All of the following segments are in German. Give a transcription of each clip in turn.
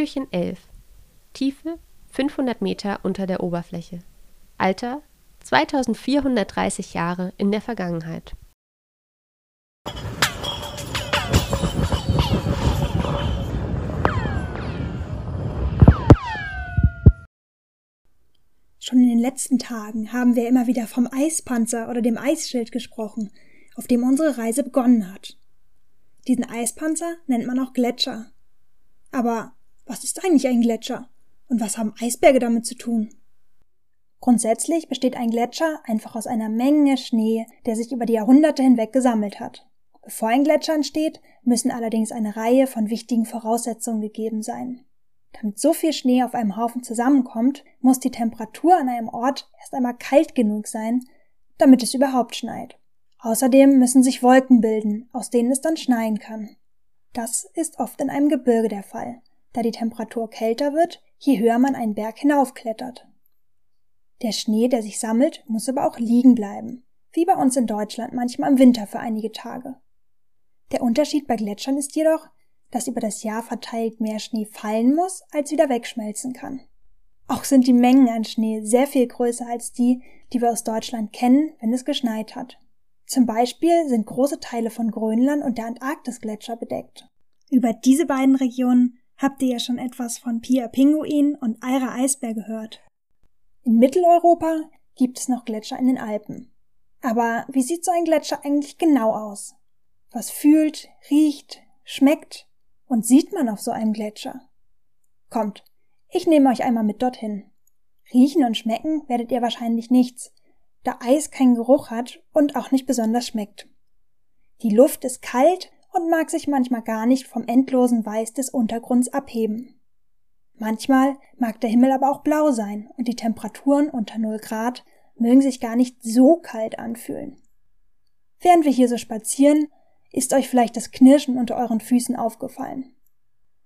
Türchen 11. Tiefe 500 Meter unter der Oberfläche. Alter 2430 Jahre in der Vergangenheit. Schon in den letzten Tagen haben wir immer wieder vom Eispanzer oder dem Eisschild gesprochen, auf dem unsere Reise begonnen hat. Diesen Eispanzer nennt man auch Gletscher. Aber was ist eigentlich ein Gletscher? Und was haben Eisberge damit zu tun? Grundsätzlich besteht ein Gletscher einfach aus einer Menge Schnee, der sich über die Jahrhunderte hinweg gesammelt hat. Bevor ein Gletscher entsteht, müssen allerdings eine Reihe von wichtigen Voraussetzungen gegeben sein. Damit so viel Schnee auf einem Haufen zusammenkommt, muss die Temperatur an einem Ort erst einmal kalt genug sein, damit es überhaupt schneit. Außerdem müssen sich Wolken bilden, aus denen es dann schneien kann. Das ist oft in einem Gebirge der Fall, da die Temperatur kälter wird, je höher man einen Berg hinaufklettert. Der Schnee, der sich sammelt, muss aber auch liegen bleiben, wie bei uns in Deutschland manchmal im Winter für einige Tage. Der Unterschied bei Gletschern ist jedoch, dass über das Jahr verteilt mehr Schnee fallen muss, als wieder wegschmelzen kann. Auch sind die Mengen an Schnee sehr viel größer als die, die wir aus Deutschland kennen, wenn es geschneit hat. Zum Beispiel sind große Teile von Grönland und der Antarktisgletscher bedeckt. Über diese beiden Regionen habt ihr ja schon etwas von Pia Pinguin und Eira Eisbär gehört. In Mitteleuropa gibt es noch Gletscher in den Alpen. Aber wie sieht so ein Gletscher eigentlich genau aus? Was fühlt, riecht, schmeckt und sieht man auf so einem Gletscher? Kommt, ich nehme euch einmal mit dorthin. Riechen und schmecken werdet ihr wahrscheinlich nichts, da Eis keinen Geruch hat und auch nicht besonders schmeckt. Die Luft ist kalt und mag sich manchmal gar nicht vom endlosen Weiß des Untergrunds abheben. Manchmal mag der Himmel aber auch blau sein und die Temperaturen unter 0 Grad mögen sich gar nicht so kalt anfühlen. Während wir hier so spazieren, ist euch vielleicht das Knirschen unter euren Füßen aufgefallen.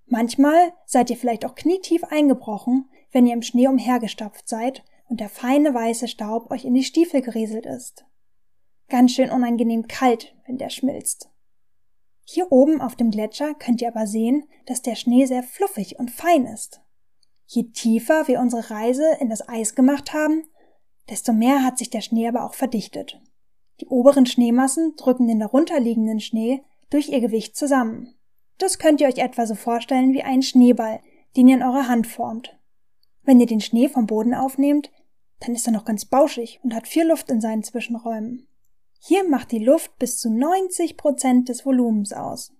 Manchmal seid ihr vielleicht auch knietief eingebrochen, wenn ihr im Schnee umhergestapft seid und der feine weiße Staub euch in die Stiefel gerieselt ist. Ganz schön unangenehm kalt, wenn der schmilzt. Hier oben auf dem Gletscher könnt ihr aber sehen, dass der Schnee sehr fluffig und fein ist. Je tiefer wir unsere Reise in das Eis gemacht haben, desto mehr hat sich der Schnee aber auch verdichtet. Die oberen Schneemassen drücken den darunterliegenden Schnee durch ihr Gewicht zusammen. Das könnt ihr euch etwa so vorstellen wie einen Schneeball, den ihr in eurer Hand formt. Wenn ihr den Schnee vom Boden aufnehmt, dann ist er noch ganz bauschig und hat viel Luft in seinen Zwischenräumen. Hier macht die Luft bis zu 90 Prozent des Volumens aus.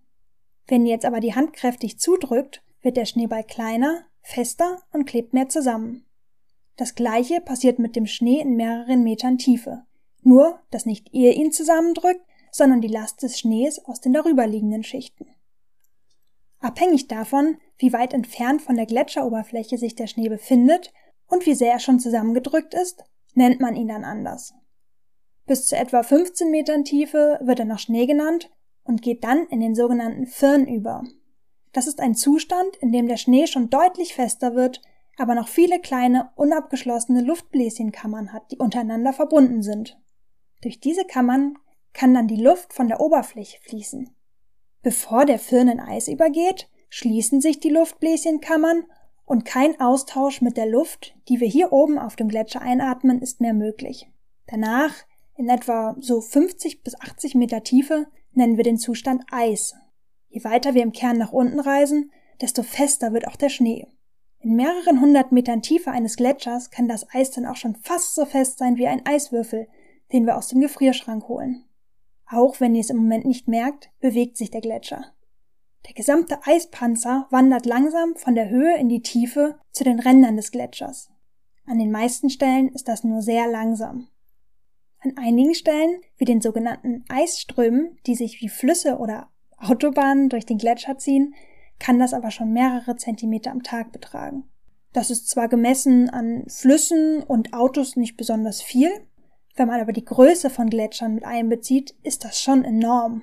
Wenn ihr jetzt aber die Hand kräftig zudrückt, wird der Schneeball kleiner fester und klebt mehr zusammen. Das gleiche passiert mit dem Schnee in mehreren Metern Tiefe. Nur, dass nicht ihr ihn zusammendrückt, sondern die Last des Schnees aus den darüberliegenden Schichten. Abhängig davon, wie weit entfernt von der Gletscheroberfläche sich der Schnee befindet und wie sehr er schon zusammengedrückt ist, nennt man ihn dann anders. Bis zu etwa 15 Metern Tiefe wird er noch Schnee genannt und geht dann in den sogenannten Firn über. Das ist ein Zustand, in dem der Schnee schon deutlich fester wird, aber noch viele kleine, unabgeschlossene Luftbläschenkammern hat, die untereinander verbunden sind. Durch diese Kammern kann dann die Luft von der Oberfläche fließen. Bevor der Firn in Eis übergeht, schließen sich die Luftbläschenkammern und kein Austausch mit der Luft, die wir hier oben auf dem Gletscher einatmen, ist mehr möglich. Danach, in etwa so 50 bis 80 Meter Tiefe, nennen wir den Zustand Eis Je weiter wir im Kern nach unten reisen, desto fester wird auch der Schnee. In mehreren hundert Metern Tiefe eines Gletschers kann das Eis dann auch schon fast so fest sein wie ein Eiswürfel, den wir aus dem Gefrierschrank holen. Auch wenn ihr es im Moment nicht merkt, bewegt sich der Gletscher. Der gesamte Eispanzer wandert langsam von der Höhe in die Tiefe zu den Rändern des Gletschers. An den meisten Stellen ist das nur sehr langsam. An einigen Stellen, wie den sogenannten Eisströmen, die sich wie Flüsse oder Autobahnen durch den Gletscher ziehen, kann das aber schon mehrere Zentimeter am Tag betragen. Das ist zwar gemessen an Flüssen und Autos nicht besonders viel, wenn man aber die Größe von Gletschern mit einbezieht, ist das schon enorm.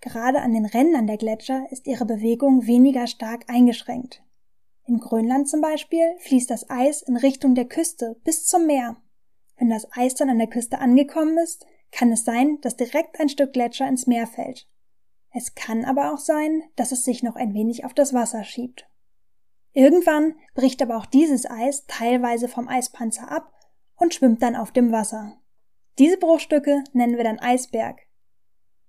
Gerade an den Rändern der Gletscher ist ihre Bewegung weniger stark eingeschränkt. In Grönland zum Beispiel fließt das Eis in Richtung der Küste bis zum Meer. Wenn das Eis dann an der Küste angekommen ist, kann es sein, dass direkt ein Stück Gletscher ins Meer fällt. Es kann aber auch sein, dass es sich noch ein wenig auf das Wasser schiebt. Irgendwann bricht aber auch dieses Eis teilweise vom Eispanzer ab und schwimmt dann auf dem Wasser. Diese Bruchstücke nennen wir dann Eisberg.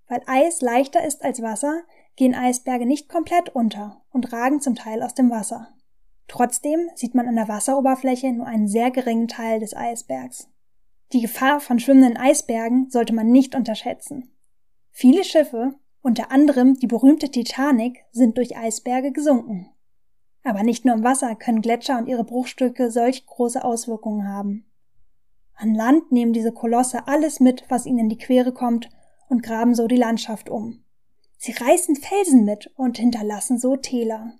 Weil Eis leichter ist als Wasser, gehen Eisberge nicht komplett unter und ragen zum Teil aus dem Wasser. Trotzdem sieht man an der Wasseroberfläche nur einen sehr geringen Teil des Eisbergs. Die Gefahr von schwimmenden Eisbergen sollte man nicht unterschätzen. Viele Schiffe, unter anderem die berühmte Titanic, sind durch Eisberge gesunken. Aber nicht nur im Wasser können Gletscher und ihre Bruchstücke solch große Auswirkungen haben. An Land nehmen diese Kolosse alles mit, was ihnen in die Quere kommt, und graben so die Landschaft um. Sie reißen Felsen mit und hinterlassen so Täler.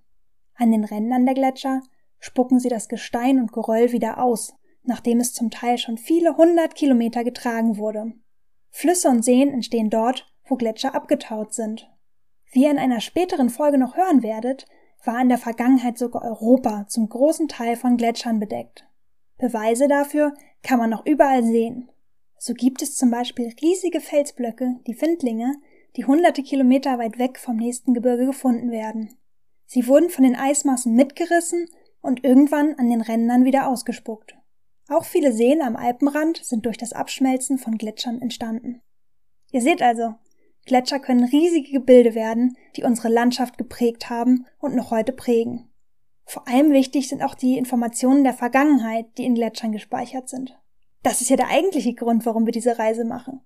An den Rändern der Gletscher spucken sie das Gestein und Geröll wieder aus, nachdem es zum Teil schon viele hundert Kilometer getragen wurde. Flüsse und Seen entstehen dort, wo Gletscher abgetaut sind. Wie ihr in einer späteren Folge noch hören werdet, war in der Vergangenheit sogar Europa zum großen Teil von Gletschern bedeckt. Beweise dafür kann man noch überall sehen. So gibt es zum Beispiel riesige Felsblöcke, die Findlinge, die hunderte Kilometer weit weg vom nächsten Gebirge gefunden werden. Sie wurden von den Eismassen mitgerissen und irgendwann an den Rändern wieder ausgespuckt. Auch viele Seen am Alpenrand sind durch das Abschmelzen von Gletschern entstanden. Ihr seht also, Gletscher können riesige Gebilde werden, die unsere Landschaft geprägt haben und noch heute prägen. Vor allem wichtig sind auch die Informationen der Vergangenheit, die in Gletschern gespeichert sind. Das ist ja der eigentliche Grund, warum wir diese Reise machen.